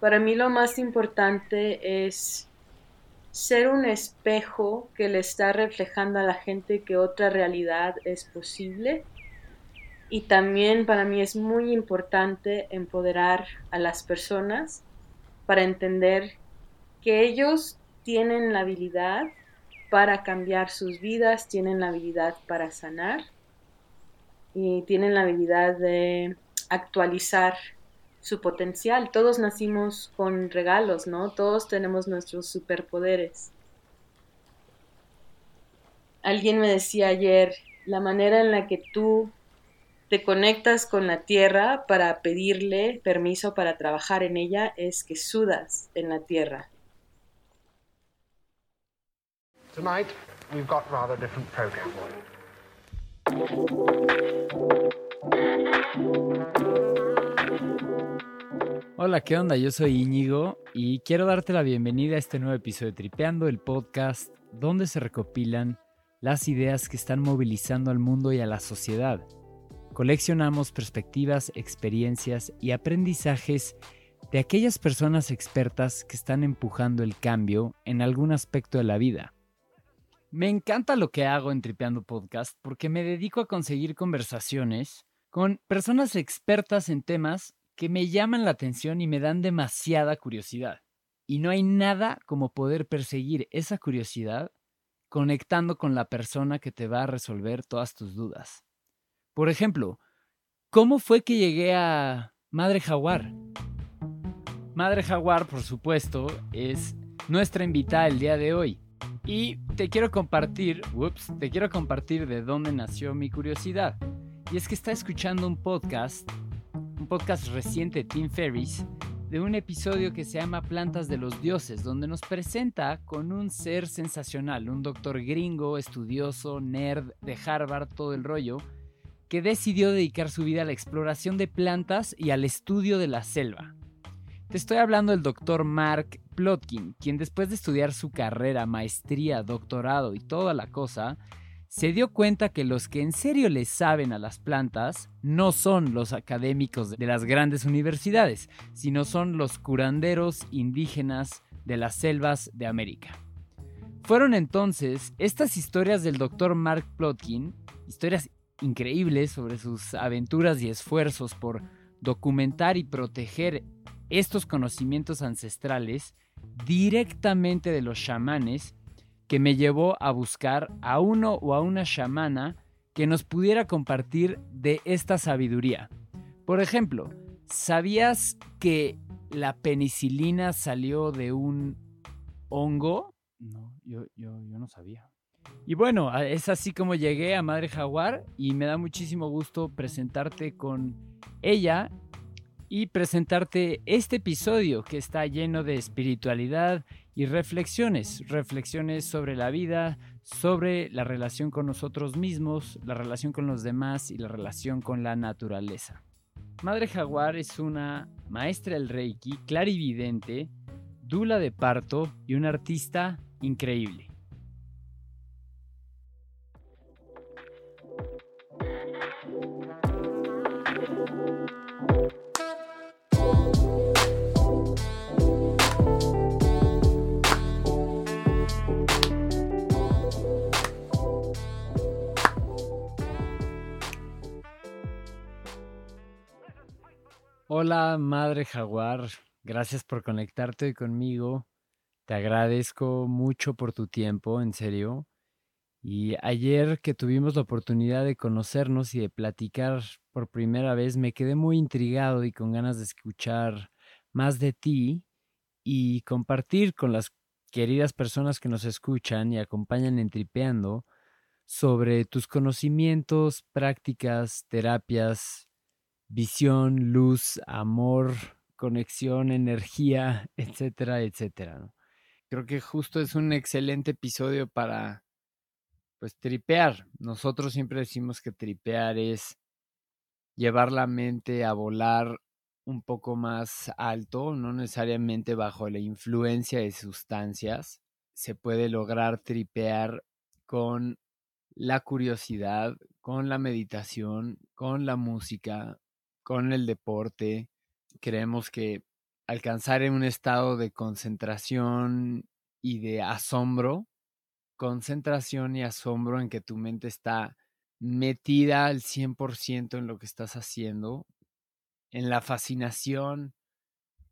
Para mí lo más importante es ser un espejo que le está reflejando a la gente que otra realidad es posible. Y también para mí es muy importante empoderar a las personas para entender que ellos tienen la habilidad para cambiar sus vidas, tienen la habilidad para sanar y tienen la habilidad de actualizar su potencial. Todos nacimos con regalos, ¿no? Todos tenemos nuestros superpoderes. Alguien me decía ayer, la manera en la que tú te conectas con la tierra para pedirle permiso para trabajar en ella es que sudas en la tierra. Tonight, we've got rather different program Hola, ¿qué onda? Yo soy Íñigo y quiero darte la bienvenida a este nuevo episodio de Tripeando, el podcast donde se recopilan las ideas que están movilizando al mundo y a la sociedad. Coleccionamos perspectivas, experiencias y aprendizajes de aquellas personas expertas que están empujando el cambio en algún aspecto de la vida. Me encanta lo que hago en Tripeando Podcast porque me dedico a conseguir conversaciones con personas expertas en temas que me llaman la atención y me dan demasiada curiosidad. Y no hay nada como poder perseguir esa curiosidad conectando con la persona que te va a resolver todas tus dudas. Por ejemplo, ¿cómo fue que llegué a Madre Jaguar? Madre Jaguar, por supuesto, es nuestra invitada el día de hoy. Y te quiero compartir, ups, te quiero compartir de dónde nació mi curiosidad. Y es que está escuchando un podcast podcast reciente de Tim Ferris, de un episodio que se llama Plantas de los Dioses, donde nos presenta con un ser sensacional, un doctor gringo, estudioso, nerd de Harvard, todo el rollo, que decidió dedicar su vida a la exploración de plantas y al estudio de la selva. Te estoy hablando del doctor Mark Plotkin, quien después de estudiar su carrera, maestría, doctorado y toda la cosa, se dio cuenta que los que en serio le saben a las plantas no son los académicos de las grandes universidades, sino son los curanderos indígenas de las selvas de América. Fueron entonces estas historias del doctor Mark Plotkin, historias increíbles sobre sus aventuras y esfuerzos por documentar y proteger estos conocimientos ancestrales directamente de los chamanes que me llevó a buscar a uno o a una chamana que nos pudiera compartir de esta sabiduría. Por ejemplo, ¿sabías que la penicilina salió de un hongo? No, yo, no sabía. Y bueno, es así como llegué a Madre Jaguar y me da muchísimo gusto presentarte con ella y presentarte este episodio que está lleno de espiritualidad y reflexiones, reflexiones sobre la vida, sobre la relación con nosotros mismos, la relación con los demás y la relación con la naturaleza. Madre Jaguar es una maestra del Reiki, clarividente, dula de parto y una artista increíble. Hola, Madre Jaguar. Gracias por conectarte hoy conmigo. Te agradezco mucho por tu tiempo, en serio. Y ayer que tuvimos la oportunidad de conocernos y de platicar por primera vez, me quedé muy intrigado y con ganas de escuchar más de ti y compartir con las queridas personas que nos escuchan y acompañan en Tripeando sobre tus conocimientos, prácticas, terapias, visión, luz, amor, conexión, energía, etcétera, etcétera. Creo que justo es un excelente episodio para, pues, tripear. Nosotros siempre decimos que tripear es llevar la mente a volar un poco más alto, no necesariamente bajo la influencia de sustancias. Se puede lograr tripear con la curiosidad, con la meditación, con la música, con el deporte. Creemos que alcanzar un estado de concentración y de asombro, concentración y asombro en que tu mente está metida al 100% en lo que estás haciendo, en la fascinación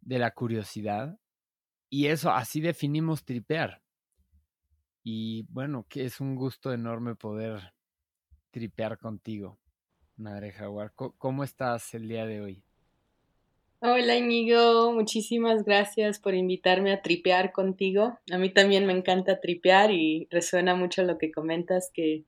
de la curiosidad. Y eso, así definimos tripear. Y bueno, que es un gusto enorme poder tripear contigo, Madre Jaguar. ¿Cómo estás el día de hoy? Hola Íñigo, muchísimas gracias por invitarme a tripear contigo. A mí también me encanta tripear y resuena mucho lo que comentas, que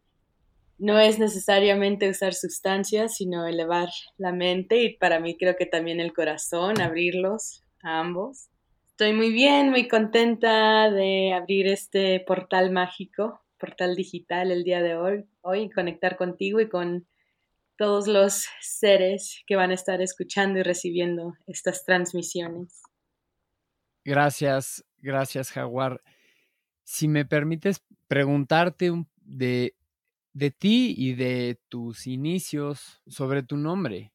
no es necesariamente usar sustancias, sino elevar la mente y para mí creo que también el corazón, abrirlos a ambos. Estoy muy bien, muy contenta de abrir este portal mágico, portal digital el día de hoy, hoy conectar contigo y con todos los seres que van a estar escuchando y recibiendo estas transmisiones. Gracias, gracias Jaguar. Si me permites preguntarte de, de ti y de tus inicios sobre tu nombre.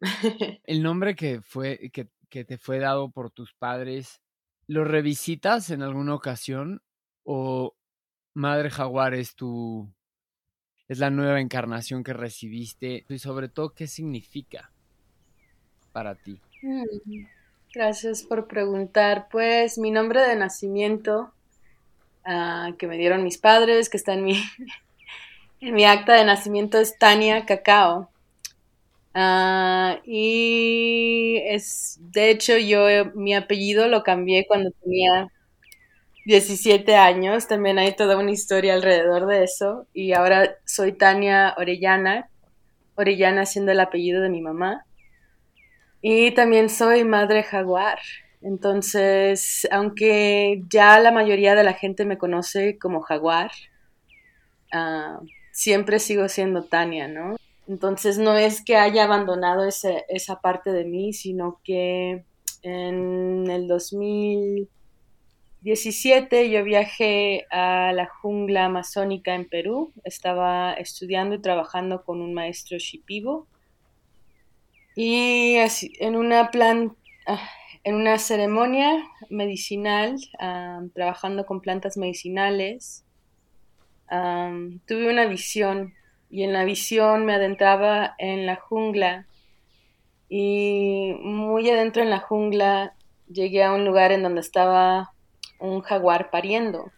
El nombre que, fue, que, que te fue dado por tus padres, ¿lo revisitas en alguna ocasión o Madre Jaguar es tu, es la nueva encarnación que recibiste y sobre todo qué significa para ti. Mm, gracias por preguntar. Pues mi nombre de nacimiento ah, que me dieron mis padres, que está en mi, en mi acta de nacimiento, es Tania Cacao. Ah, y es, de hecho, yo mi apellido lo cambié cuando tenía 17 años, también hay toda una historia alrededor de eso. Y ahora soy Tania Orellana, Orellana siendo el apellido de mi mamá. Y también soy madre jaguar. Entonces, aunque ya la mayoría de la gente me conoce como jaguar, ah, siempre sigo siendo Tania, ¿no? Entonces no es que haya abandonado esa parte de mí, sino que en el 2000 17 yo viajé a la jungla amazónica en Perú. Estaba estudiando y trabajando con un maestro shipibo. Y en una plan, ah, en una ceremonia medicinal, trabajando con plantas medicinales, tuve una visión y en la visión me adentraba en la jungla y muy adentro en la jungla llegué a un lugar en donde estaba un jaguar pariendo.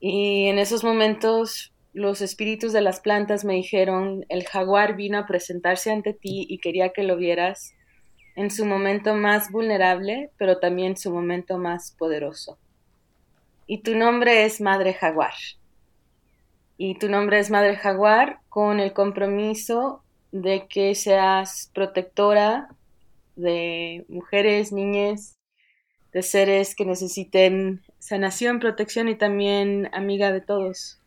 Y en esos momentos los espíritus de las plantas me dijeron, el jaguar vino a presentarse ante ti y quería que lo vieras en su momento más vulnerable, pero también su momento más poderoso. Y tu nombre es Madre Jaguar. Y tu nombre es Madre Jaguar con el compromiso de que seas protectora de mujeres, niñas, de seres que necesiten sanación, protección y también amiga de todos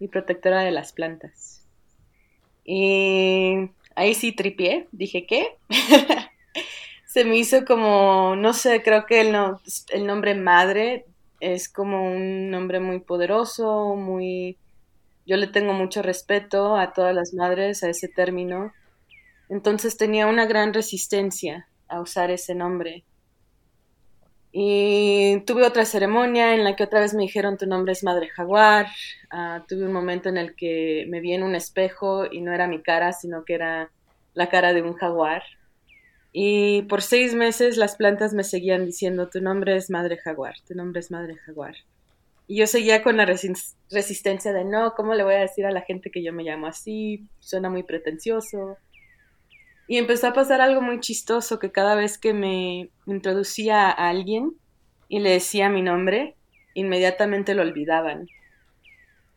y protectora de las plantas. Y ahí sí tripié, dije, ¿qué? Se me hizo como, no sé, creo que el, el nombre madre es como un nombre muy poderoso, muy... Yo le tengo mucho respeto a todas las madres, a ese término. Entonces tenía una gran resistencia a usar ese nombre. Y tuve otra ceremonia en la que otra vez me dijeron tu nombre es Madre Jaguar. Ah, tuve un momento en el que me vi en un espejo y no era mi cara, sino que era la cara de un jaguar. Y por seis meses las plantas me seguían diciendo tu nombre es Madre Jaguar, tu nombre es Madre Jaguar. Y yo seguía con la resistencia de no, ¿cómo le voy a decir a la gente que yo me llamo así? Suena muy pretencioso. Y empezó a pasar algo muy chistoso, que cada vez que me introducía a alguien y le decía mi nombre, inmediatamente lo olvidaban.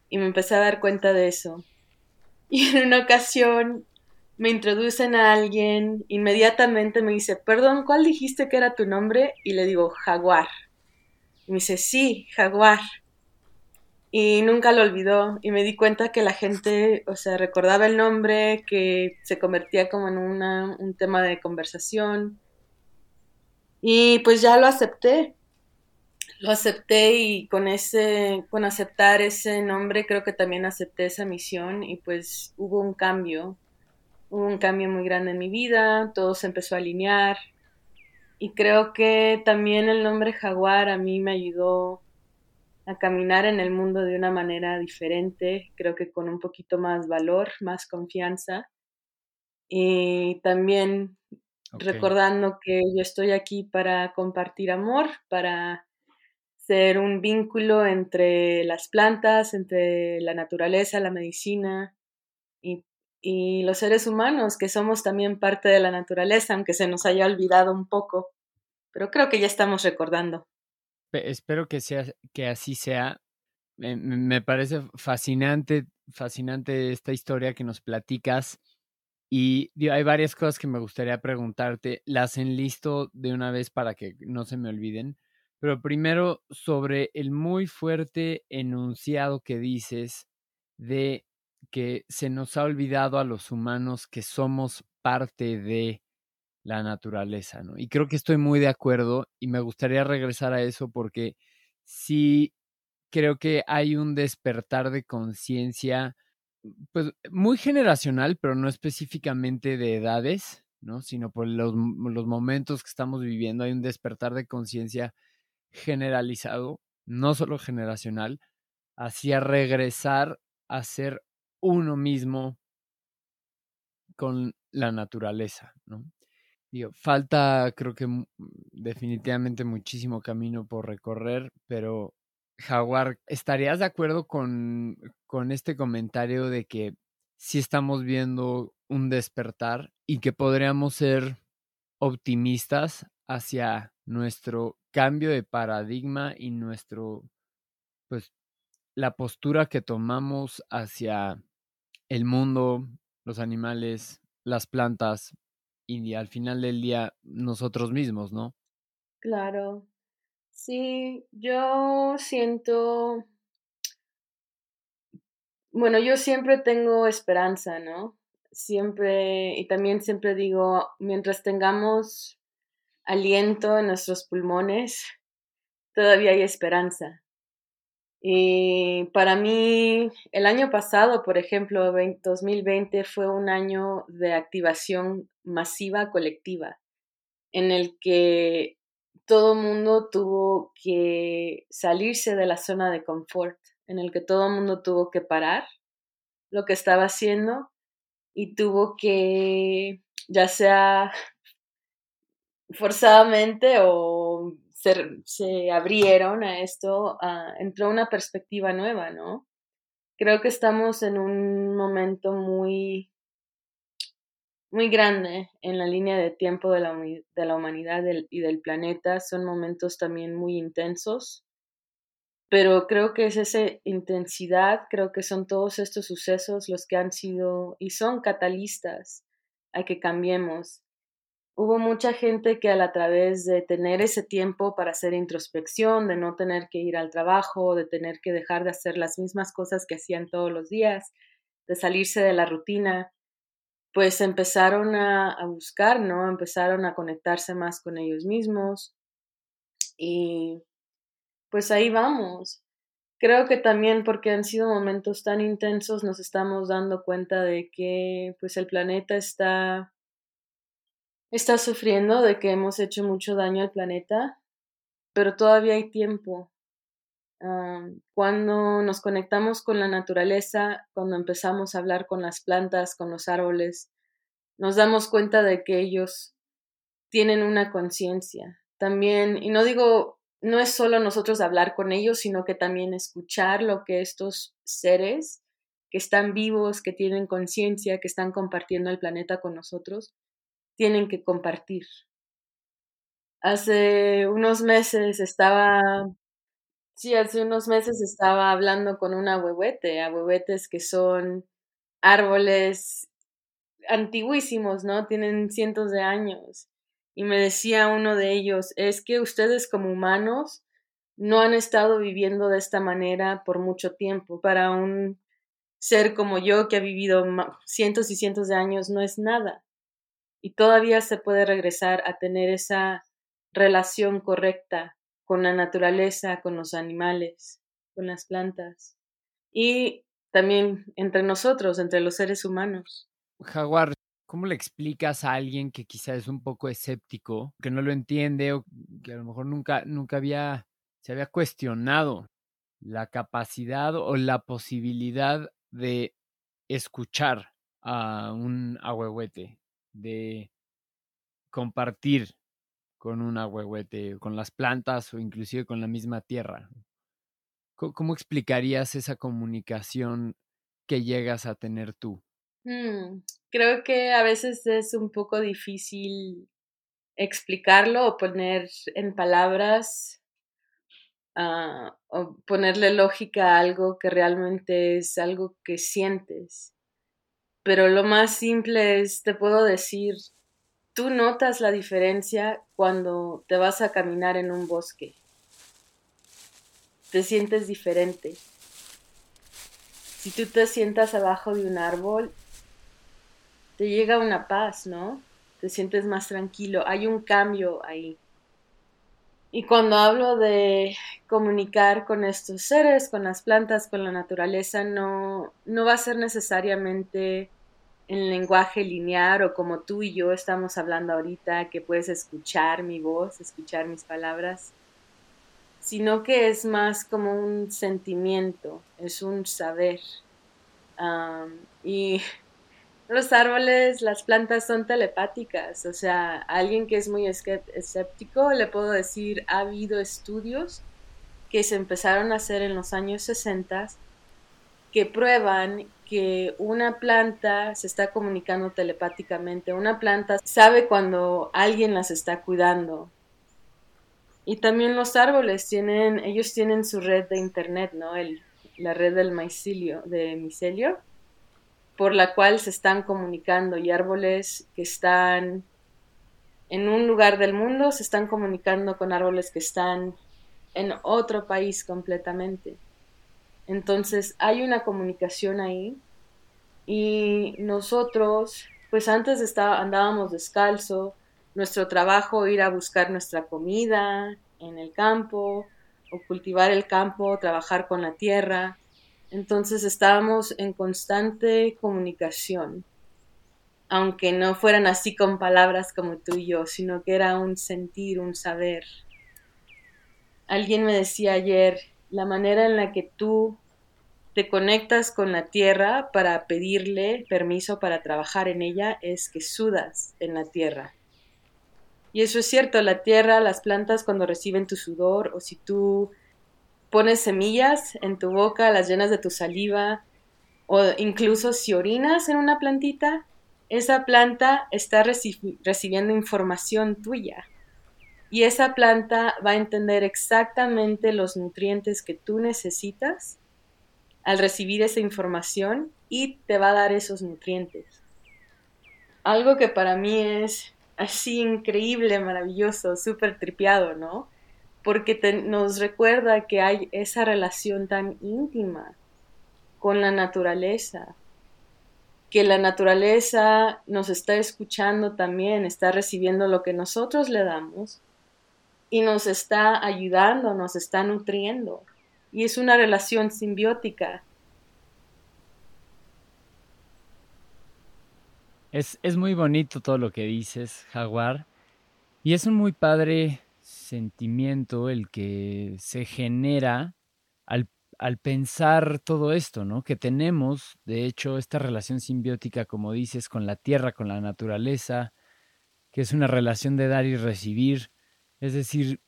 Y me empecé a dar cuenta de eso. Y en una ocasión me introducen a alguien, inmediatamente me dice, perdón, ¿cuál dijiste que era tu nombre? Y le digo, jaguar. Y me dice, sí, jaguar y nunca lo olvidó y me di cuenta que la gente, o sea, recordaba el nombre, que se convertía como en una, un tema de conversación. Y pues ya lo acepté, lo acepté y con ese, con aceptar ese nombre creo que también acepté esa misión y pues hubo un cambio, hubo un cambio muy grande en mi vida, todo se empezó a alinear. Y creo que también el nombre jaguar a mí me ayudó a caminar en el mundo de una manera diferente, creo que con un poquito más valor, más confianza. Y también recordando que yo estoy aquí para compartir amor, para ser un vínculo entre las plantas, entre la naturaleza, la medicina y, y los seres humanos, que somos también parte de la naturaleza, aunque se nos haya olvidado un poco. Pero creo que ya estamos recordando espero que, sea, que así sea. Me, parece fascinante, fascinante esta historia que nos platicas. Y hay varias cosas que me gustaría preguntarte. Las enlisto de una vez para que no se me olviden. Pero primero, sobre el muy fuerte enunciado que dices de que se nos ha olvidado a los humanos que somos parte de la naturaleza, ¿no? Y creo que estoy muy de acuerdo y me gustaría regresar a eso porque sí creo que hay un despertar de conciencia, pues muy generacional, pero no específicamente de edades, ¿no? Sino por los, momentos que estamos viviendo, hay un despertar de conciencia generalizado, no solo generacional, hacia regresar a ser uno mismo con la naturaleza, ¿no? Falta creo que definitivamente muchísimo camino por recorrer, pero Jaguar, ¿estarías de acuerdo con, con este comentario de que sí estamos viendo un despertar y que podríamos ser optimistas hacia nuestro cambio de paradigma y nuestro, pues, la postura que tomamos hacia el mundo, los animales, las plantas, y al final del día nosotros mismos, ¿no? Claro. Sí, yo siento, bueno, yo siempre tengo esperanza, ¿no? Siempre, y también siempre digo, mientras tengamos aliento en nuestros pulmones, todavía hay esperanza. Y para mí, el año pasado, por ejemplo, 2020 fue un año de activación masiva colectiva, en el que todo mundo tuvo que salirse de la zona de confort, en el que todo mundo tuvo que parar lo que estaba haciendo y tuvo que, ya sea forzadamente o se, abrieron a esto, entró una perspectiva nueva, ¿no? Creo que estamos en un momento muy, muy grande en la línea de tiempo de la, de la humanidad y del planeta. Son momentos también muy intensos, pero creo que es esa intensidad, creo que son todos estos sucesos los que han sido y son catalistas a que cambiemos hubo mucha gente que a través de tener ese tiempo para hacer introspección, de no tener que ir al trabajo, de tener que dejar de hacer las mismas cosas que hacían todos los días, de salirse de la rutina, pues empezaron a, a buscar, ¿no? Empezaron a conectarse más con ellos mismos y pues ahí vamos. Creo que también porque han sido momentos tan intensos nos estamos dando cuenta de que pues el planeta está está sufriendo de que hemos hecho mucho daño al planeta, pero todavía hay tiempo. cuando nos conectamos con la naturaleza, cuando empezamos a hablar con las plantas, con los árboles, nos damos cuenta de que ellos tienen una conciencia. También, y no digo, no es solo nosotros hablar con ellos, sino que también escuchar lo que estos seres que están vivos, que tienen conciencia, que están compartiendo el planeta con nosotros, tienen que compartir. Hace unos meses estaba, sí, hace unos meses estaba hablando con una ahuehuete, ahuehuetes que son árboles antiguísimos, ¿no? Tienen cientos de años. Y me decía uno de ellos, es que ustedes como humanos no han estado viviendo de esta manera por mucho tiempo. Para un ser como yo que ha vivido cientos y cientos de años no es nada y todavía se puede regresar a tener esa relación correcta con la naturaleza, con los animales, con las plantas y también entre nosotros, entre los seres humanos. Jaguar, ¿Cómo le explicas a alguien que quizá es un poco escéptico, que no lo entiende o que a lo mejor nunca, nunca había, se había cuestionado la capacidad o la posibilidad de escuchar a un ahuehuete, de compartir con un ahuehuete, con las plantas o inclusive con la misma tierra? ¿Cómo, explicarías esa comunicación que llegas a tener tú? Mm, creo que a veces es un poco difícil explicarlo o poner en palabras ah, o ponerle lógica a algo que realmente es algo que sientes. Pero lo más simple es, te puedo decir, tú notas la diferencia cuando te vas a caminar en un bosque. Te sientes diferente. Si tú te sientas abajo de un árbol te llega una paz, ¿no? Te sientes más tranquilo, hay un cambio ahí. Y cuando hablo de comunicar con estos seres, con las plantas, con la naturaleza, no, no va a ser necesariamente en lenguaje lineal o como tú y yo estamos hablando ahorita, que puedes escuchar mi voz, escuchar mis palabras, sino que es más como un sentimiento, es un saber. y los árboles, las plantas son telepáticas, o sea, alguien que es muy escéptico, le puedo decir, ha habido estudios que se empezaron a hacer en los años 60 que prueban que una planta se está comunicando telepáticamente, una planta sabe cuando alguien las está cuidando. Y también los árboles tienen, ellos tienen su red de internet, ¿no? El, la red del de micelio por la cual se están comunicando y árboles que están en un lugar del mundo se están comunicando con árboles que están en otro país completamente. Entonces hay una comunicación ahí y nosotros, pues antes andábamos descalzo, nuestro trabajo ir a buscar nuestra comida en el campo o cultivar el campo, trabajar con la tierra entonces estábamos en constante comunicación, aunque no fueran así con palabras como tú y yo, sino que era un sentir, un saber. Alguien me decía ayer, la manera en la que tú te conectas con la tierra para pedirle permiso para trabajar en ella es que sudas en la tierra. Y eso es cierto, la tierra, las plantas cuando reciben tu sudor o si tú pones semillas en tu boca, las llenas de tu saliva, o incluso si orinas en una plantita, esa planta está recibiendo información tuya. Y esa planta va a entender exactamente los nutrientes que tú necesitas al recibir esa información y te va a dar esos nutrientes. Algo que para mí es así increíble, maravilloso, súper tripiado, ¿no? Porque nos recuerda que hay esa relación tan íntima con la naturaleza, que la naturaleza nos está escuchando también, está recibiendo lo que nosotros le damos y nos está ayudando, nos está nutriendo. Y es una relación simbiótica. Es, es muy bonito todo lo que dices, Jaguar. Y es un muy padre sentimiento el que se genera al, al, pensar todo esto, ¿no? Que tenemos, de hecho, esta relación simbiótica, como dices, con la tierra, con la naturaleza, que es una relación de dar y recibir, es decir,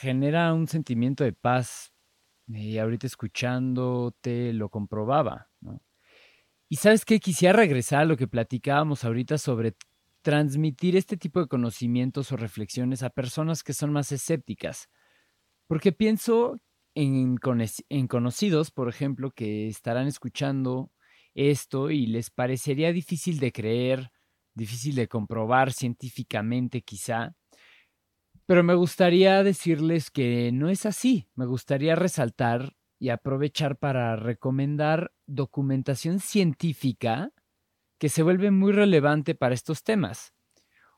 genera un sentimiento de paz. Y ahorita escuchándote lo comprobaba, ¿no? Y sabes qué, quisiera regresar a lo que platicábamos ahorita sobre transmitir este tipo de conocimientos o reflexiones a personas que son más escépticas. Porque pienso en, conocidos, por ejemplo, que estarán escuchando esto y les parecería difícil de creer, difícil de comprobar científicamente quizá. Pero me gustaría decirles que no es así. Me gustaría resaltar y aprovechar para recomendar documentación científica que se vuelve muy relevante para estos temas.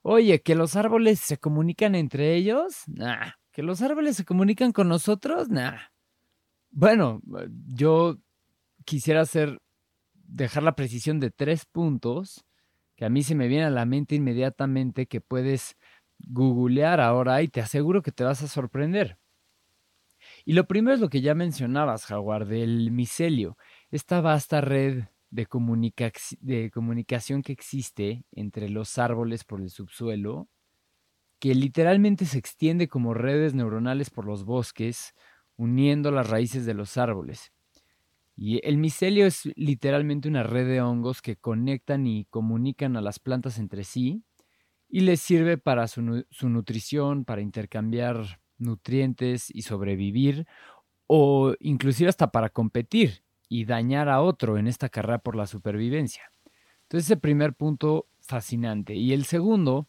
Oye, que los árboles se comunican entre ellos, nah. Que los árboles se comunican con nosotros, nah. Bueno, yo quisiera hacer, dejar la precisión de tres puntos que a mí se me viene a la mente inmediatamente que puedes googlear ahora y te aseguro que te vas a sorprender. Y lo primero es lo que ya mencionabas, Jaguar, del micelio, esta vasta red de, de comunicación que existe entre los árboles por el subsuelo, que literalmente se extiende como redes neuronales por los bosques, uniendo las raíces de los árboles. Y el micelio es literalmente una red de hongos que conectan y comunican a las plantas entre sí y les sirve para su, su nutrición, para intercambiar nutrientes y sobrevivir, o inclusive hasta para competir y dañar a otro en esta carrera por la supervivencia. Entonces, ese primer punto fascinante. Y el segundo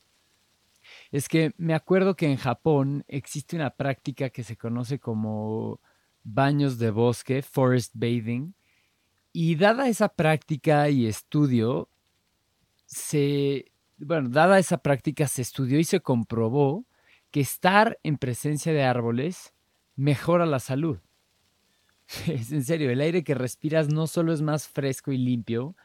es que me acuerdo que en Japón existe una práctica que se conoce como baños de bosque, forest bathing, y dada esa práctica y estudio, se, bueno, dada esa práctica se estudió y se comprobó que estar en presencia de árboles mejora la salud. Es en serio, el aire que respiras no solo es más fresco y limpio,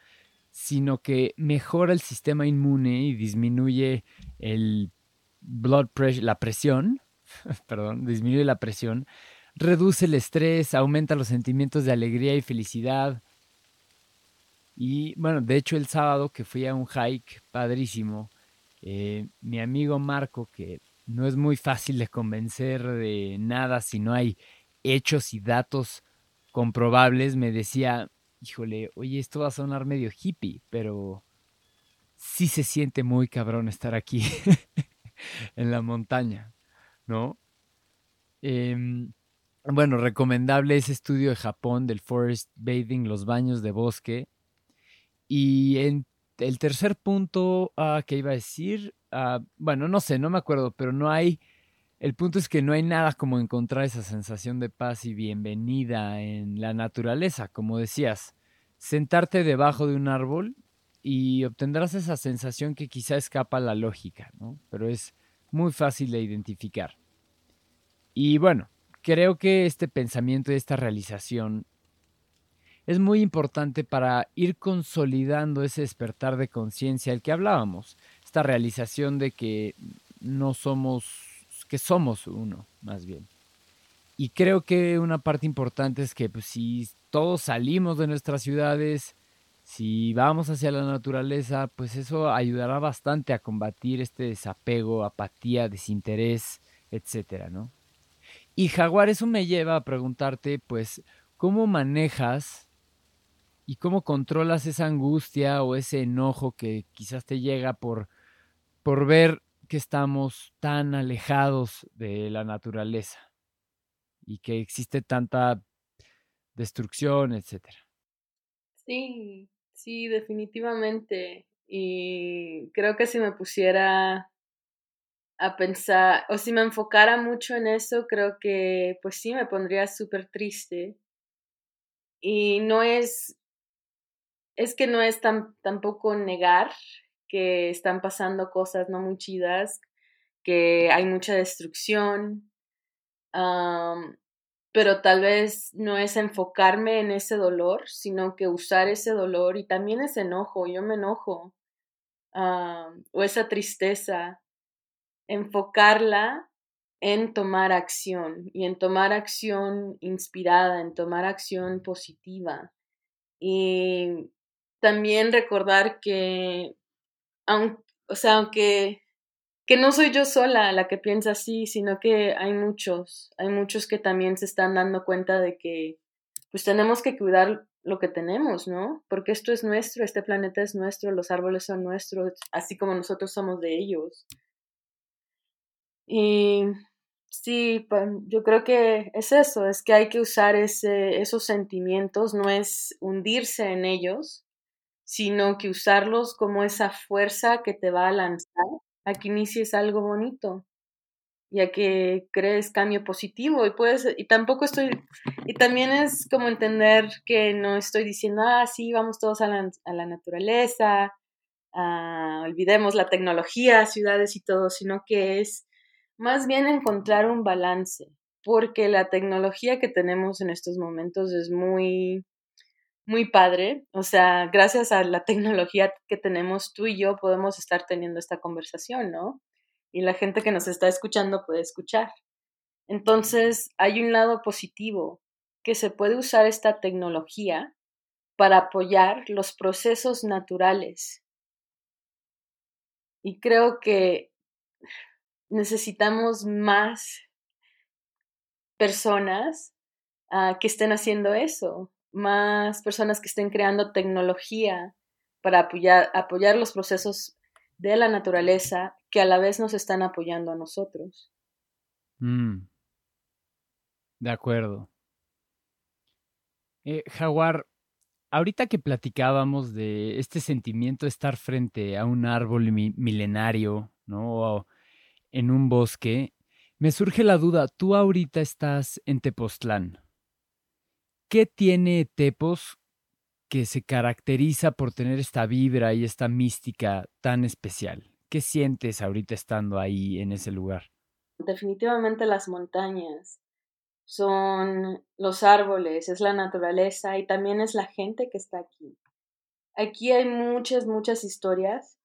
sino que mejora el sistema inmune y disminuye el blood pressure, la presión, perdón, disminuye la presión, reduce el estrés, aumenta los sentimientos de alegría y felicidad. Y bueno, de hecho el sábado que fui a un hike padrísimo, eh, mi amigo Marco, que no es muy fácil de convencer de nada si no hay hechos y datos comprobables, me decía, híjole, oye, esto va a sonar medio hippie, pero sí se siente muy cabrón estar aquí en la montaña, ¿no? Em, bueno, recomendable ese estudio de Japón del forest bathing, los baños de bosque. Y en el tercer punto ah, que iba a decir, Ah, bueno, no sé, no me acuerdo, pero no hay, el punto es que no hay nada como encontrar esa sensación de paz y bienvenida en la naturaleza, como decías, sentarte debajo de un árbol y obtendrás esa sensación que quizá escapa a la lógica, ¿no? Pero es muy fácil de identificar. Y bueno, creo que este pensamiento y esta realización es muy importante para ir consolidando ese despertar de conciencia al que hablábamos, esta realización de que no somos, que somos uno, más bien. Y creo que una parte importante es que pues, si todos salimos de nuestras ciudades, si vamos hacia la naturaleza, pues eso ayudará bastante a combatir este desapego, apatía, desinterés, etcétera, ¿no? Y Jaguar, eso me lleva a preguntarte, pues, ¿cómo manejas y cómo controlas esa angustia o ese enojo que quizás te llega por por ver que estamos tan alejados de la naturaleza y que existe tanta destrucción, etcétera. Sí, sí, definitivamente. Y creo que si me pusiera a pensar, o si me enfocara mucho en eso, creo que pues sí me pondría súper triste. Y no es, es que no es tan, tampoco negar que están pasando cosas no muy chidas, que hay mucha destrucción, pero tal vez no es enfocarme en ese dolor, sino que usar ese dolor y también ese enojo, yo me enojo, o esa tristeza, enfocarla en tomar acción y en tomar acción inspirada, en tomar acción positiva. Y también recordar que o sea, aunque que no soy yo sola la que piensa así, sino que hay muchos, hay muchos que también se están dando cuenta de que pues tenemos que cuidar lo que tenemos, ¿no? Porque esto es nuestro, este planeta es nuestro, los árboles son nuestros, así como nosotros somos de ellos. Y sí, yo creo que es eso, es que hay que usar ese, esos sentimientos, no es hundirse en ellos, sino que usarlos como esa fuerza que te va a lanzar a que inicies algo bonito y a que crees cambio positivo. Y puedes y tampoco estoy y también es como entender que no estoy diciendo ah sí vamos todos a la, naturaleza ah, olvidemos la tecnología ciudades y todo sino que es más bien encontrar un balance porque la tecnología que tenemos en estos momentos es muy muy padre. O sea, gracias a la tecnología que tenemos tú y yo podemos estar teniendo esta conversación, ¿no? Y la gente que nos está escuchando puede escuchar. Entonces, hay un lado positivo, que se puede usar esta tecnología para apoyar los procesos naturales. Y creo que necesitamos más personas ah, que estén haciendo eso, más personas que estén creando tecnología para apoyar, apoyar los procesos de la naturaleza que a la vez nos están apoyando a nosotros. Mm. De acuerdo. Eh, Jaguar, ahorita que platicábamos de este sentimiento de estar frente a un árbol milenario, ¿no? O en un bosque, me surge la duda, tú ahorita estás en Tepoztlán. ¿Qué tiene Tepos que se caracteriza por tener esta vibra y esta mística tan especial? ¿Qué sientes ahorita estando ahí en ese lugar? Definitivamente las montañas son los árboles, es la naturaleza y también es la gente que está aquí. Aquí hay muchas, muchas historias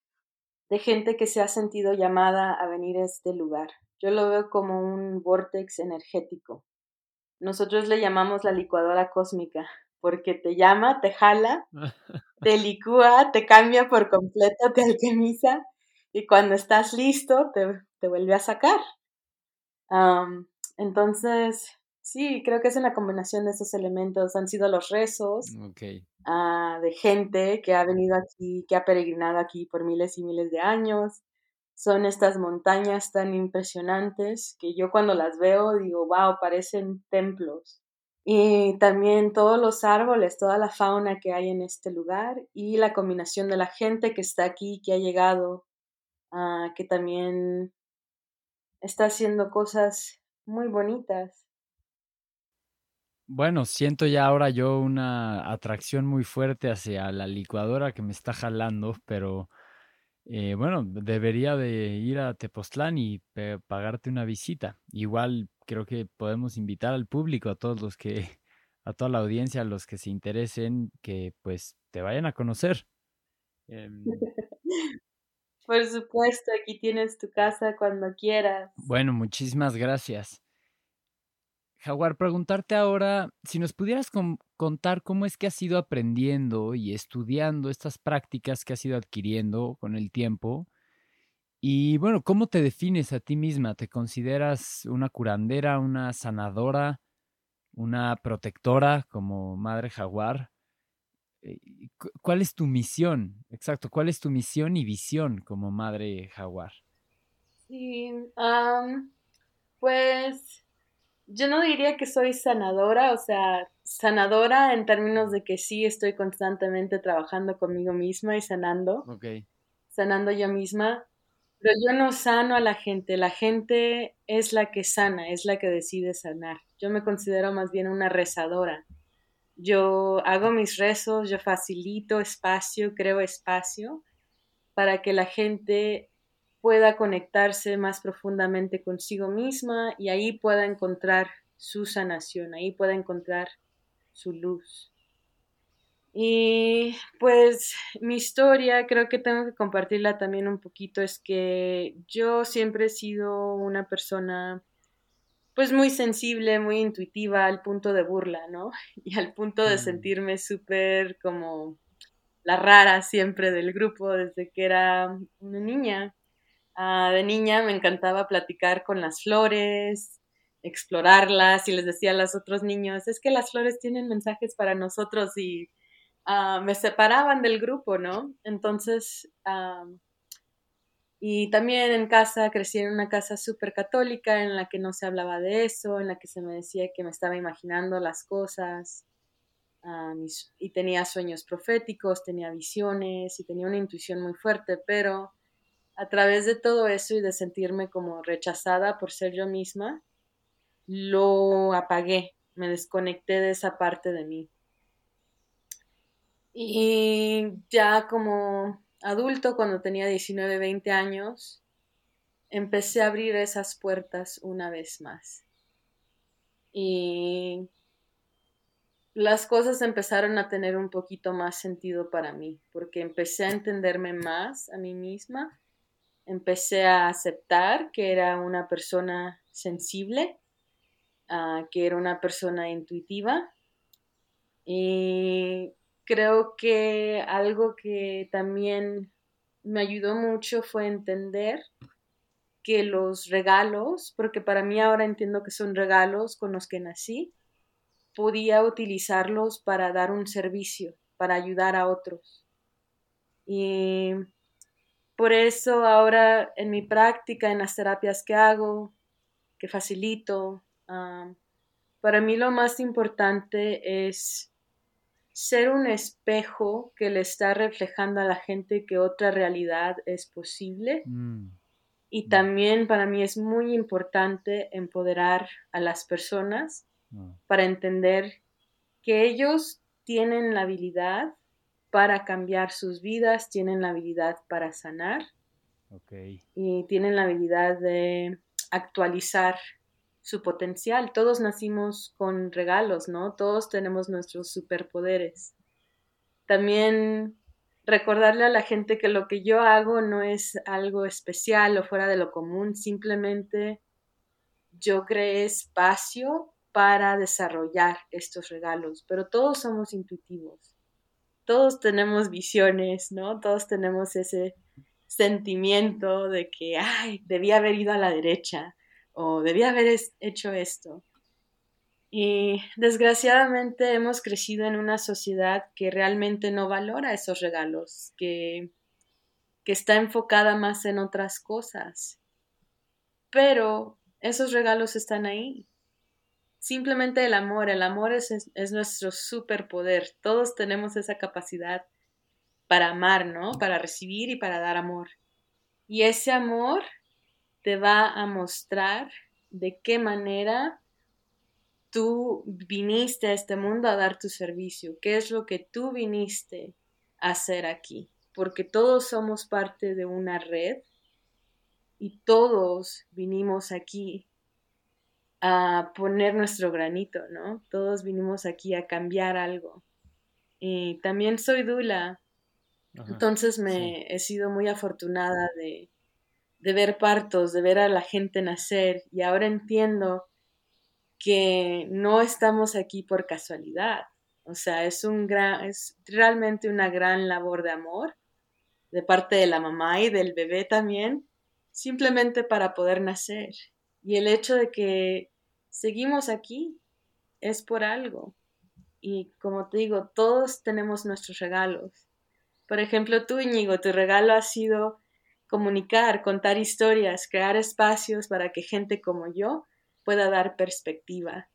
de gente que se ha sentido llamada a venir a este lugar. Yo lo veo como un vortex energético. Nosotros le llamamos la licuadora cósmica porque te llama, te jala, te licúa, te cambia por completo, te alquimiza y cuando estás listo te, te vuelve a sacar. entonces, Sí, creo que es una combinación de esos elementos. Han sido los rezos ah, de gente que ha venido aquí, que ha peregrinado aquí por miles y miles de años. Son estas montañas tan impresionantes que yo cuando las veo digo, wow, parecen templos. Y también todos los árboles, toda la fauna que hay en este lugar y la combinación de la gente que está aquí, que ha llegado, ah, que también está haciendo cosas muy bonitas. Bueno, siento ya ahora yo una atracción muy fuerte hacia la licuadora que me está jalando, pero eh, bueno, debería de ir a Tepoztlán y pagarte una visita. Igual creo que podemos invitar al público, a todos los que, a toda la audiencia, a los que se interesen, que pues te vayan a conocer. Em, Por supuesto, aquí tienes tu casa cuando quieras. Bueno, muchísimas gracias. Jaguar, preguntarte ahora si nos pudieras contar cómo es que has ido aprendiendo y estudiando estas prácticas que has ido adquiriendo con el tiempo. Y bueno, ¿cómo te defines a ti misma? ¿Te consideras una curandera, una sanadora, una protectora como madre jaguar? Eh, ¿Cuál es tu misión? Exacto, ¿cuál es tu misión y visión como madre jaguar? Sí, pues yo no diría que soy sanadora, o sea, sanadora en términos de que sí estoy constantemente trabajando conmigo misma y sanando. Sanando yo misma. Pero yo no sano a la gente, la gente es la que sana, es la que decide sanar. Yo me considero más bien una rezadora. Yo hago mis rezos, yo facilito espacio, creo espacio para que la gente pueda conectarse más profundamente consigo misma y ahí pueda encontrar su sanación, ahí pueda encontrar su luz. Y pues mi historia, creo que tengo que compartirla también un poquito, es que yo siempre he sido una persona pues muy sensible, muy intuitiva al punto de burla, ¿no? Y al punto de mm. sentirme súper como la rara siempre del grupo desde que era una niña. Ah, de niña me encantaba platicar con las flores, explorarlas y les decía a los otros niños, es que las flores tienen mensajes para nosotros y ah, me separaban del grupo, ¿no? Entonces, ah, y también en casa, crecí en una casa súper católica en la que no se hablaba de eso, en la que se me decía que me estaba imaginando las cosas y tenía sueños proféticos, tenía visiones y tenía una intuición muy fuerte, pero a través de todo eso y de sentirme como rechazada por ser yo misma, lo apagué, me desconecté de esa parte de mí. Y ya como adulto, cuando tenía 19, 20 años, empecé a abrir esas puertas una vez más. Y las cosas empezaron a tener un poquito más sentido para mí, porque empecé a entenderme más a mí misma, empecé a aceptar que era una persona sensible, ah, que era una persona intuitiva y creo que algo que también me ayudó mucho fue entender que los regalos, porque para mí ahora entiendo que son regalos con los que nací, podía utilizarlos para dar un servicio, para ayudar a otros. Y por eso ahora en mi práctica, en las terapias que hago, que facilito, para mí lo más importante es ser un espejo que le está reflejando a la gente que otra realidad es posible. Mm. Y mm. también para mí es muy importante empoderar a las personas ah. para entender que ellos tienen la habilidad para cambiar sus vidas, tienen la habilidad para sanar y tienen la habilidad de actualizar su potencial. Todos nacimos con regalos, ¿no? Todos tenemos nuestros superpoderes. También recordarle a la gente que lo que yo hago no es algo especial o fuera de lo común, simplemente yo creé espacio para desarrollar estos regalos, pero todos somos intuitivos, todos tenemos visiones, ¿no? Todos tenemos ese sentimiento de que, ay, debía haber ido a la derecha, o debía haber hecho esto. Y desgraciadamente hemos crecido en una sociedad que realmente no valora esos regalos, que, que está enfocada más en otras cosas. Pero esos regalos están ahí. Simplemente el amor, el amor es, es nuestro superpoder. Todos tenemos esa capacidad para amar, ¿no? Para recibir y para dar amor. Y ese amor te va a mostrar de qué manera tú viniste a este mundo a dar tu servicio, qué es lo que tú viniste a hacer aquí, porque todos somos parte de una red y todos vinimos aquí a poner nuestro granito, ¿no? Todos vinimos aquí a cambiar algo. Y también soy Dula, entonces me he sido muy afortunada de, de ver partos, de ver a la gente nacer y ahora entiendo que no estamos aquí por casualidad. O sea, es un gran, es realmente una gran labor de amor de parte de la mamá y del bebé también, simplemente para poder nacer. Y el hecho de que seguimos aquí es por algo. Y como te digo, todos tenemos nuestros regalos. Por ejemplo, tú, Íñigo, tu regalo ha sido comunicar, contar historias, crear espacios para que gente como yo pueda dar perspectiva.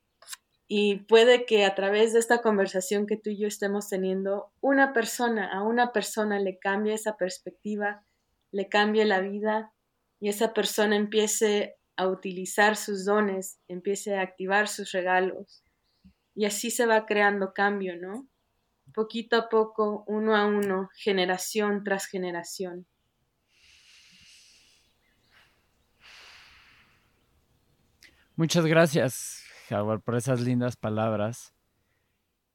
Y puede que a través de esta conversación que tú y yo estemos teniendo, una persona, a una persona le cambie esa perspectiva, le cambie la vida y esa persona empiece a utilizar sus dones, empiece a activar sus regalos. Y así se va creando cambio, ¿no? Poquito a poco, uno a uno, generación tras generación. Muchas gracias, Jaguar, por esas lindas palabras.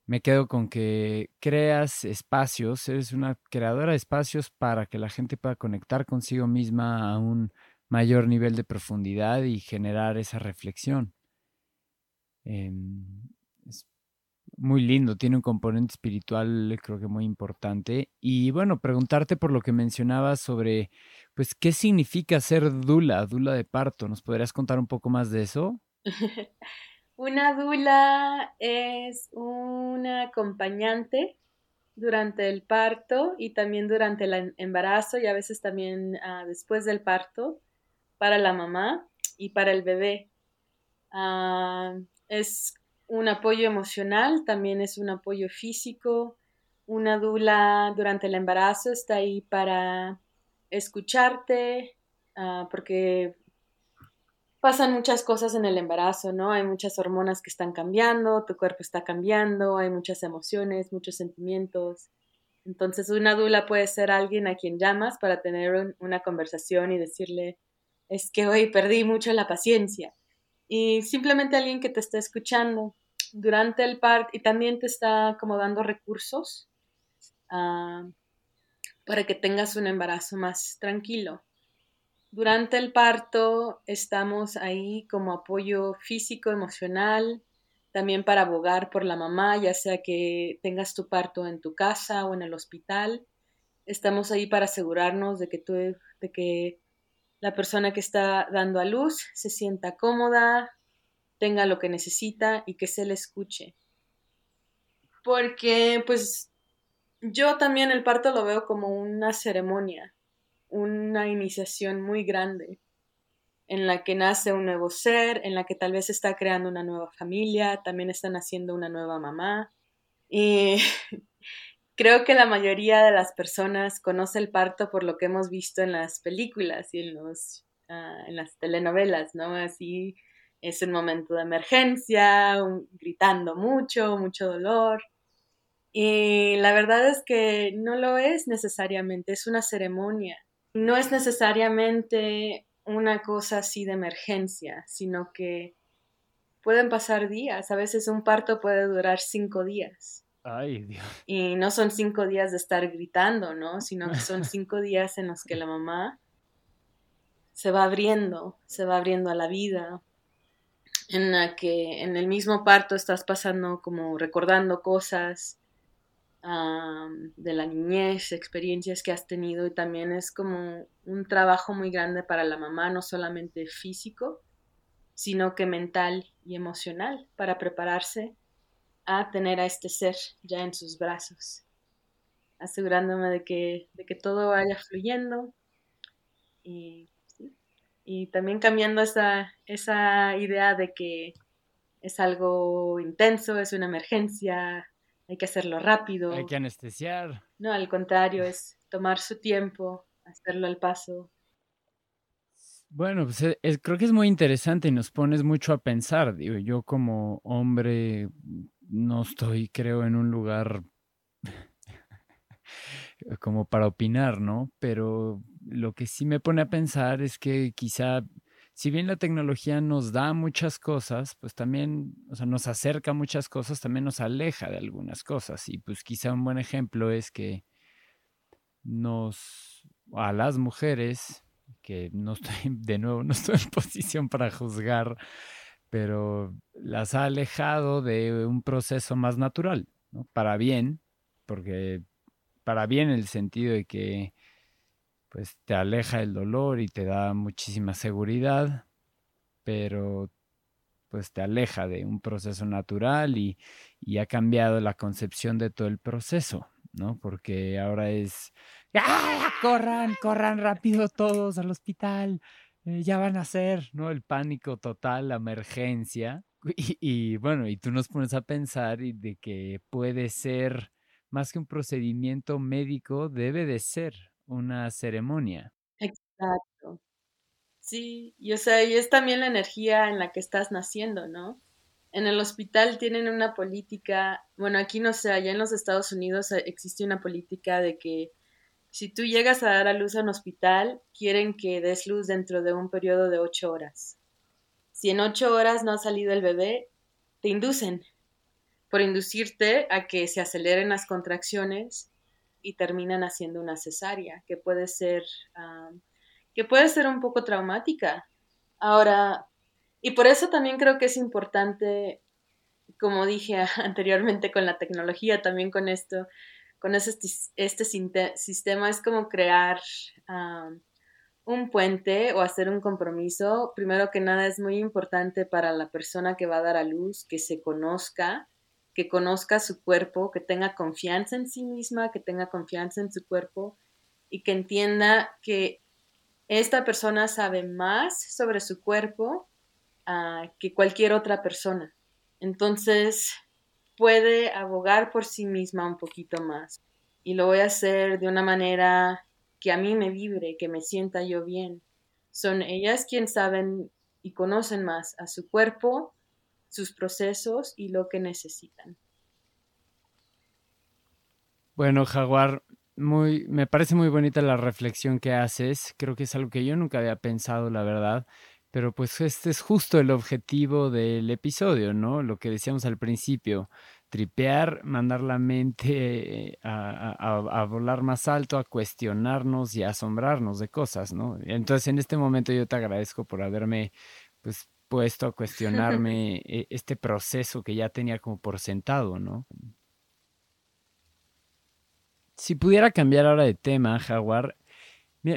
Me quedo con que creas espacios, eres una creadora de espacios para que la gente pueda conectar consigo misma a un mayor nivel de profundidad y generar esa reflexión. Em, es muy lindo, tiene un componente espiritual creo que muy importante. Y bueno, preguntarte por lo que mencionabas sobre pues, ¿qué significa ser dula, dula de parto? ¿Nos podrías contar un poco más de eso? una dula es una acompañante durante el parto y también durante el embarazo y a veces también ah, después del parto para la mamá y para el bebé. Ah, es un apoyo emocional, también es un apoyo físico. Una dula durante el embarazo está ahí para escucharte, ah, porque pasan muchas cosas en el embarazo, ¿no? Hay muchas hormonas que están cambiando, tu cuerpo está cambiando, hay muchas emociones, muchos sentimientos. Entonces, una dula puede ser alguien a quien llamas para tener una conversación y decirle, es que hoy perdí mucho la paciencia. Y simplemente alguien que te está escuchando. durante el parto y también te está como dando recursos ah, para que tengas un embarazo más tranquilo. Durante el parto estamos ahí como apoyo físico, emocional, también para abogar por la mamá, ya sea que tengas tu parto en tu casa o en el hospital. Estamos ahí para asegurarnos de que, tú, de que la persona que está dando a luz se sienta cómoda, tenga lo que necesita y que se le escuche. Porque pues yo también el parto lo veo como una ceremonia, una iniciación muy grande en la que nace un nuevo ser, en la que tal vez está creando una nueva familia, también está naciendo una nueva mamá. Y creo que la mayoría de las personas conoce el parto por lo que hemos visto en las películas y en, los, ah, las telenovelas, ¿no? Así es un momento de emergencia, gritando mucho, mucho dolor. Y la verdad es que no lo es necesariamente, es una ceremonia. No es necesariamente una cosa así de emergencia, sino que pueden pasar días. A veces un parto puede durar cinco días. Ay, Dios. Y no son cinco días de estar gritando, ¿no? Sino que son cinco días en los que la mamá se va abriendo, se va abriendo a la vida, en la que en el mismo parto estás pasando como recordando cosas, de la niñez, experiencias que has tenido y también es como un trabajo muy grande para la mamá, no solamente físico, sino que mental y emocional para prepararse a tener a este ser ya en sus brazos, asegurándome de que, de que todo vaya fluyendo y, y también cambiando esa, esa idea de que es algo intenso, es una emergencia, hay que hacerlo rápido. Hay que anestesiar. No, al contrario, es tomar su tiempo, hacerlo al paso. Bueno, pues eh, creo que es muy interesante y nos pones mucho a pensar. Digo, yo como hombre no estoy, creo, en un lugar como para opinar, ¿no? Pero lo que sí me pone a pensar es que quizá si bien la tecnología nos da muchas cosas, pues también, o sea, nos acerca muchas cosas, también nos aleja de algunas cosas. Y pues quizá un buen ejemplo es que nos, a las mujeres, que no estoy, de nuevo, no estoy en posición para juzgar, pero las ha alejado de un proceso más natural, ¿no? Para bien, porque para bien en el sentido de que pues te aleja el dolor y te da muchísima seguridad, pero pues te aleja de un proceso natural y, ha cambiado la concepción de todo el proceso, ¿no? Porque ahora es, ¡ah! Corran, corran rápido todos al hospital, eh, ya van a ser, ¿no? El pánico total, la emergencia. Y, y, bueno, y tú nos pones a pensar de que puede ser más que un procedimiento médico, debe de ser una ceremonia. Exacto. Sí, y o sea, y es también la energía en la que estás naciendo, ¿no? En el hospital tienen una política, bueno, aquí no sé, allá en los Estados Unidos eh, existe una política de que si tú llegas a dar a luz a un hospital, quieren que des luz dentro de un periodo de ocho horas. Si en ocho horas no ha salido el bebé, te inducen por inducirte a que se aceleren las contracciones y terminan haciendo una cesárea, que puede ser, que puede ser un poco traumática. Ahora, y por eso también creo que es importante, como dije anteriormente con la tecnología, también con esto, con este, este sistema, es como crear un puente o hacer un compromiso. Primero que nada es muy importante para la persona que va a dar a luz que se conozca, que conozca su cuerpo, que tenga confianza en sí misma, que tenga confianza en su cuerpo y que entienda que esta persona sabe más sobre su cuerpo ah, que cualquier otra persona. Entonces puede abogar por sí misma un poquito más. Y lo voy a hacer de una manera que a mí me vibre, que me sienta yo bien. Son ellas quienes saben y conocen más a su cuerpo sus procesos y lo que necesitan. Bueno, Jaguar, muy, me parece muy bonita la reflexión que haces. Creo que es algo que yo nunca había pensado, la verdad. Pero pues este es justo el objetivo del episodio, ¿no? Lo que decíamos al principio, tripear, mandar la mente a, volar más alto, a cuestionarnos y a asombrarnos de cosas, ¿no? Entonces en este momento yo te agradezco por haberme pues puesto a cuestionarme e, este proceso que ya tenía como por sentado, ¿no? Si pudiera cambiar ahora de tema, Jaguar,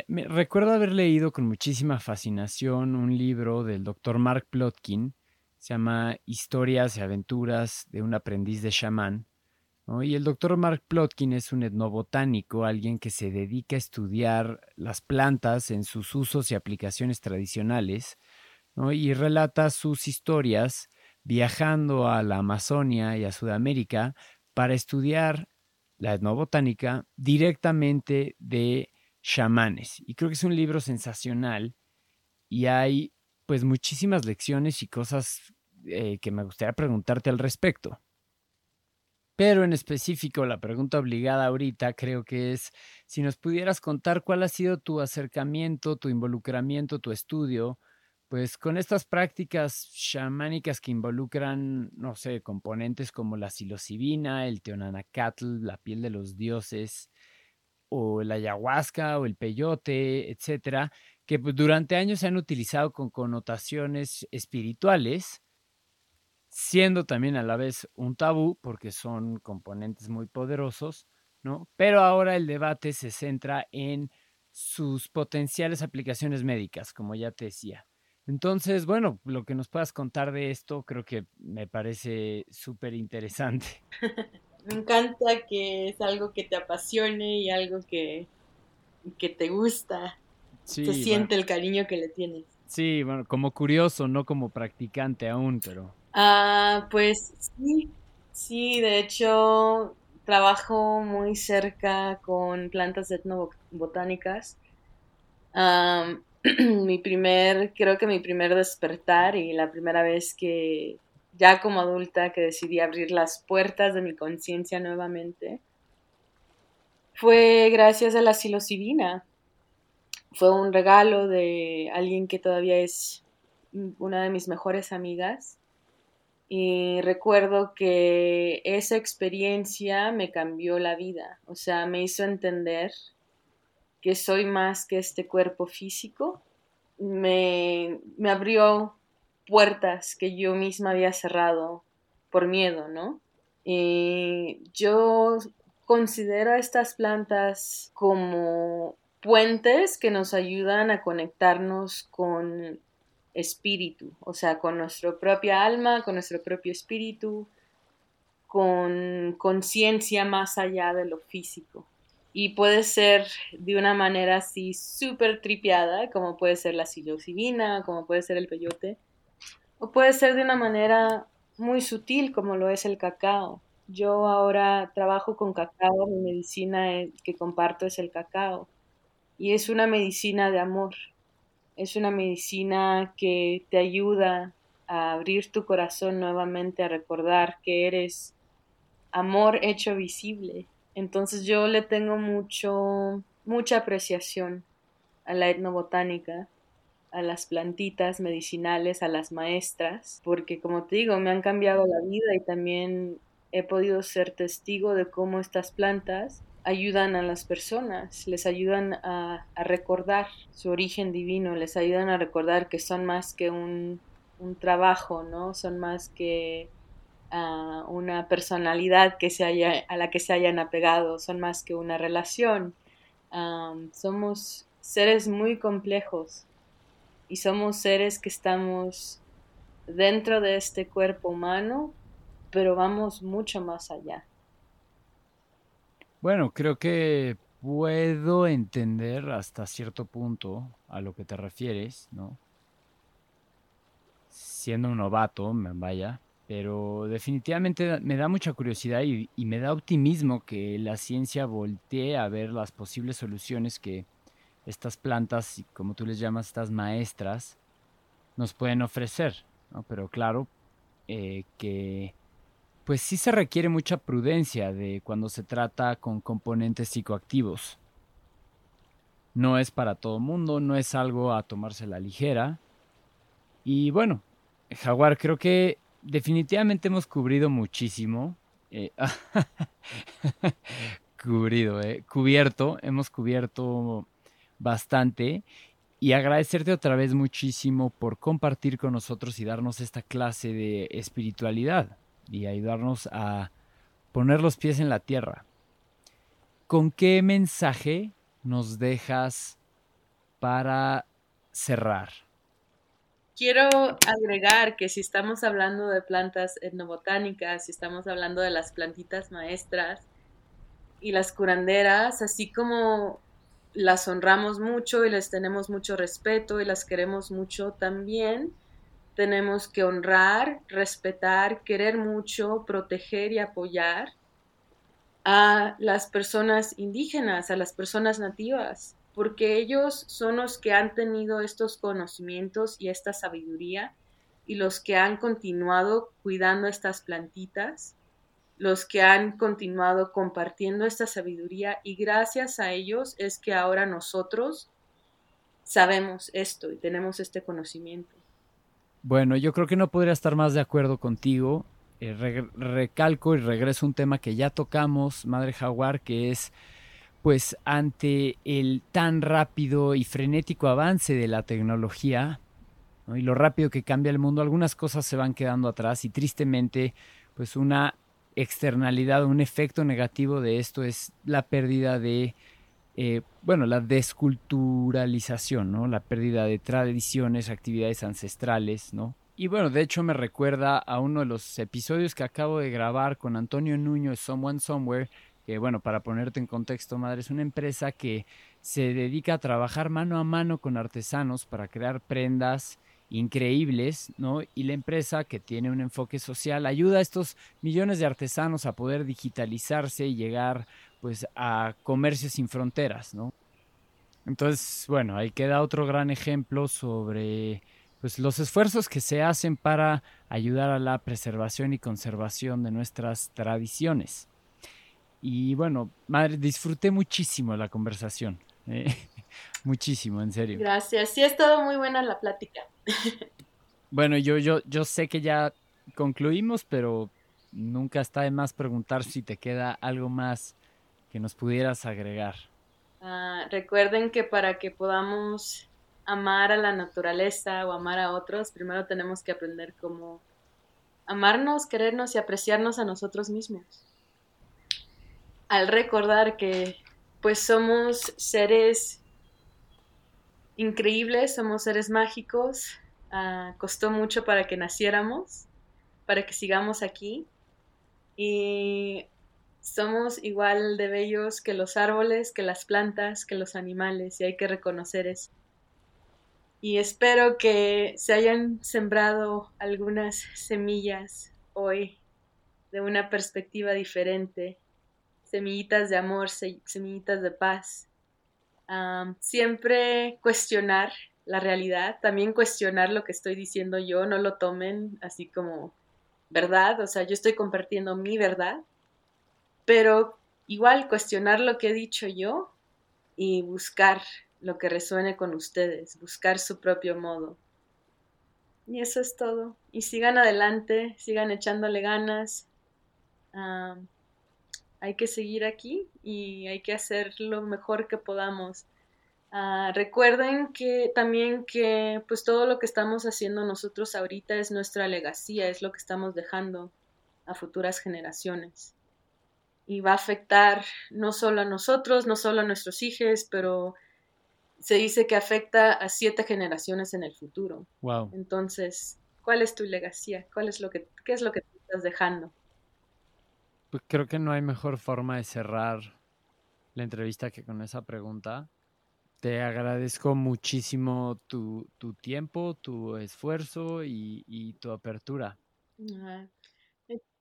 me, recuerdo haber leído con muchísima fascinación un libro del doctor Mark Plotkin, se llama Historias y aventuras de un aprendiz de chamán. Y el doctor Mark Plotkin es un etnobotánico, alguien que se dedica a estudiar las plantas en sus usos y aplicaciones tradicionales, y relata sus historias viajando a la Amazonia y a Sudamérica para estudiar la etnobotánica directamente de chamanes. Y creo que es un libro sensacional y hay pues muchísimas lecciones y cosas eh, que me gustaría preguntarte al respecto. Pero en específico, la pregunta obligada ahorita creo que es si nos pudieras contar cuál ha sido tu acercamiento, tu involucramiento, tu estudio, pues con estas prácticas chamánicas que involucran, no sé, componentes como la psilocibina, el teonanacatl, la piel de los dioses, o la ayahuasca o el peyote, etcétera, que pues, durante años se han utilizado con connotaciones espirituales, siendo también a la vez un tabú porque son componentes muy poderosos, ¿no? Pero ahora el debate se centra en sus potenciales aplicaciones médicas, como ya te decía. Entonces, bueno, lo que nos puedas contar de esto creo que me parece súper interesante. me encanta que es algo que te apasione y algo que, que te gusta se siente el cariño que le tienes. Sí, bueno, como curioso, no como practicante aún, pero... Ah, pues sí, sí, de hecho trabajo muy cerca con plantas etnobotánicas. mi primer, creo que mi primer despertar y la primera vez que ya como adulta que decidí abrir las puertas de mi conciencia nuevamente fue gracias a la psilocibina fue un regalo de alguien que todavía es una de mis mejores amigas. Y recuerdo que esa experiencia me cambió la vida, o sea, me hizo entender que soy más que este cuerpo físico. Me, me abrió puertas que yo misma había cerrado por miedo, ¿no? Y yo considero a estas plantas como puentes que nos ayudan a conectarnos con espíritu, o sea, con nuestra propia alma, con nuestro propio espíritu, con conciencia más allá de lo físico. Y puede ser de una manera así súper tripiada, como puede ser la psilocibina, como puede ser el peyote, o puede ser de una manera muy sutil, como lo es el cacao. Yo ahora trabajo con cacao, mi medicina que comparto es el cacao y es una medicina de amor. Es una medicina que te ayuda a abrir tu corazón nuevamente, a recordar que eres amor hecho visible. Entonces yo le tengo mucho, mucha apreciación a la etnobotánica, a las plantitas medicinales, a las maestras, porque como te digo, me han cambiado la vida y también he podido ser testigo de cómo estas plantas ayudan a las personas, les ayudan a, recordar su origen divino, les ayudan a recordar que son más que un, trabajo, ¿no? Son más que ah, una personalidad que se haya, a la que se hayan apegado, son más que una relación. somos seres muy complejos y somos seres que estamos dentro de este cuerpo humano, pero vamos mucho más allá. Bueno, creo que puedo entender hasta cierto punto a lo que te refieres, ¿no? Siendo un novato, vaya, pero definitivamente me da mucha curiosidad y, me da optimismo que la ciencia voltee a ver las posibles soluciones que estas plantas, como tú les llamas, estas maestras, nos pueden ofrecer, ¿no? Pero claro, eh, que pues sí se requiere mucha prudencia de cuando se trata con componentes psicoactivos. No es para todo mundo, no es algo a tomarse la ligera. Y bueno, Jaguar, creo que definitivamente hemos cubrido muchísimo. Eh, cubrido, eh, cubierto, hemos cubierto bastante. Y agradecerte otra vez muchísimo por compartir con nosotros y darnos esta clase de espiritualidad y ayudarnos a poner los pies en la tierra. ¿Con qué mensaje nos dejas para cerrar? Quiero agregar que si estamos hablando de plantas etnobotánicas, si estamos hablando de las plantitas maestras y las curanderas, así como las honramos mucho y les tenemos mucho respeto y las queremos mucho, también. Tenemos que honrar, respetar, querer mucho, proteger y apoyar a las personas indígenas, a las personas nativas, porque ellos son los que han tenido estos conocimientos y esta sabiduría y los que han continuado cuidando estas plantitas, los que han continuado compartiendo esta sabiduría y gracias a ellos es que ahora nosotros sabemos esto y tenemos este conocimiento. Bueno, yo creo que no podría estar más de acuerdo contigo. Eh, recalco y regreso a un tema que ya tocamos, Madre Jaguar, que es pues ante el tan rápido y frenético avance de la tecnología y lo rápido que cambia el mundo, algunas cosas se van quedando atrás y tristemente pues una externalidad, un efecto negativo de esto es la pérdida de, eh, bueno, la desculturalización, ¿no? La pérdida de tradiciones, actividades ancestrales, ¿no? Y bueno, de hecho me recuerda a uno de los episodios que acabo de grabar con Antonio Nuño Someone Somewhere, que bueno, para ponerte en contexto, madre, es una empresa que se dedica a trabajar mano a mano con artesanos para crear prendas increíbles, ¿no? Y la empresa que tiene un enfoque social ayuda a estos millones de artesanos a poder digitalizarse y llegar pues a comercio sin fronteras, ¿no? Entonces, bueno, ahí queda otro gran ejemplo sobre pues los esfuerzos que se hacen para ayudar a la preservación y conservación de nuestras tradiciones. Y bueno, madre, disfruté muchísimo la conversación. ¿eh? Muchísimo, en serio. Gracias. Sí, ha estado muy buena la plática. bueno, yo, yo, yo sé que ya concluimos, pero nunca está de más preguntar si te queda algo más que nos pudieras agregar. Ah, recuerden que para que podamos amar a la naturaleza o amar a otros, primero tenemos que aprender cómo amarnos, querernos y apreciarnos a nosotros mismos. Al recordar que pues somos seres increíbles, somos seres mágicos, ah, costó mucho para que naciéramos, para que sigamos aquí. Y somos igual de bellos que los árboles, que las plantas, que los animales y hay que reconocer eso. Y espero que se hayan sembrado algunas semillas hoy de una perspectiva diferente, semillitas de amor, semillitas de paz. Siempre cuestionar la realidad, también cuestionar lo que estoy diciendo yo, no lo tomen así como verdad, o sea, yo estoy compartiendo mi verdad, pero igual cuestionar lo que he dicho yo y buscar lo que resuene con ustedes, buscar su propio modo. Y eso es todo. Y sigan adelante, sigan echándole ganas. Hay que seguir aquí y hay que hacer lo mejor que podamos. Ah, recuerden que también que pues todo lo que estamos haciendo nosotros ahorita es nuestra legacía, es lo que estamos dejando a futuras generaciones. Y va a afectar no solo a nosotros, no solo a nuestros hijos, pero se dice que afecta a siete generaciones en el futuro. Wow. Entonces, ¿cuál es tu legacía? ¿Cuál es lo que, ¿Qué es lo que te estás dejando? Pues creo que no hay mejor forma de cerrar la entrevista que con esa pregunta. Te agradezco muchísimo tu, tiempo, tu esfuerzo y, tu apertura.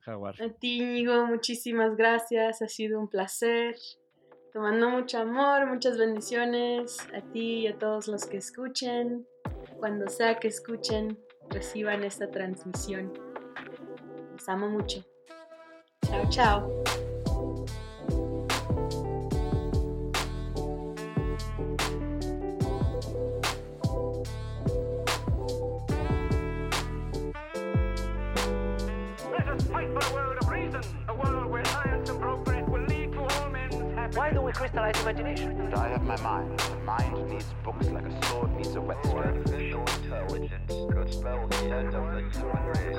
Jaguar. A ti, Íñigo, muchísimas gracias. Ha sido un placer. Te mando mucho amor, muchas bendiciones a ti y a todos los que escuchen. Cuando sea que escuchen, reciban esta transmisión. Los amo mucho. Ciao, ciao. Why do we crystallize imagination? I have my mind. Mind needs books like a sword needs a whetstone. sword. Artificial intelligence could spell the end of the human race.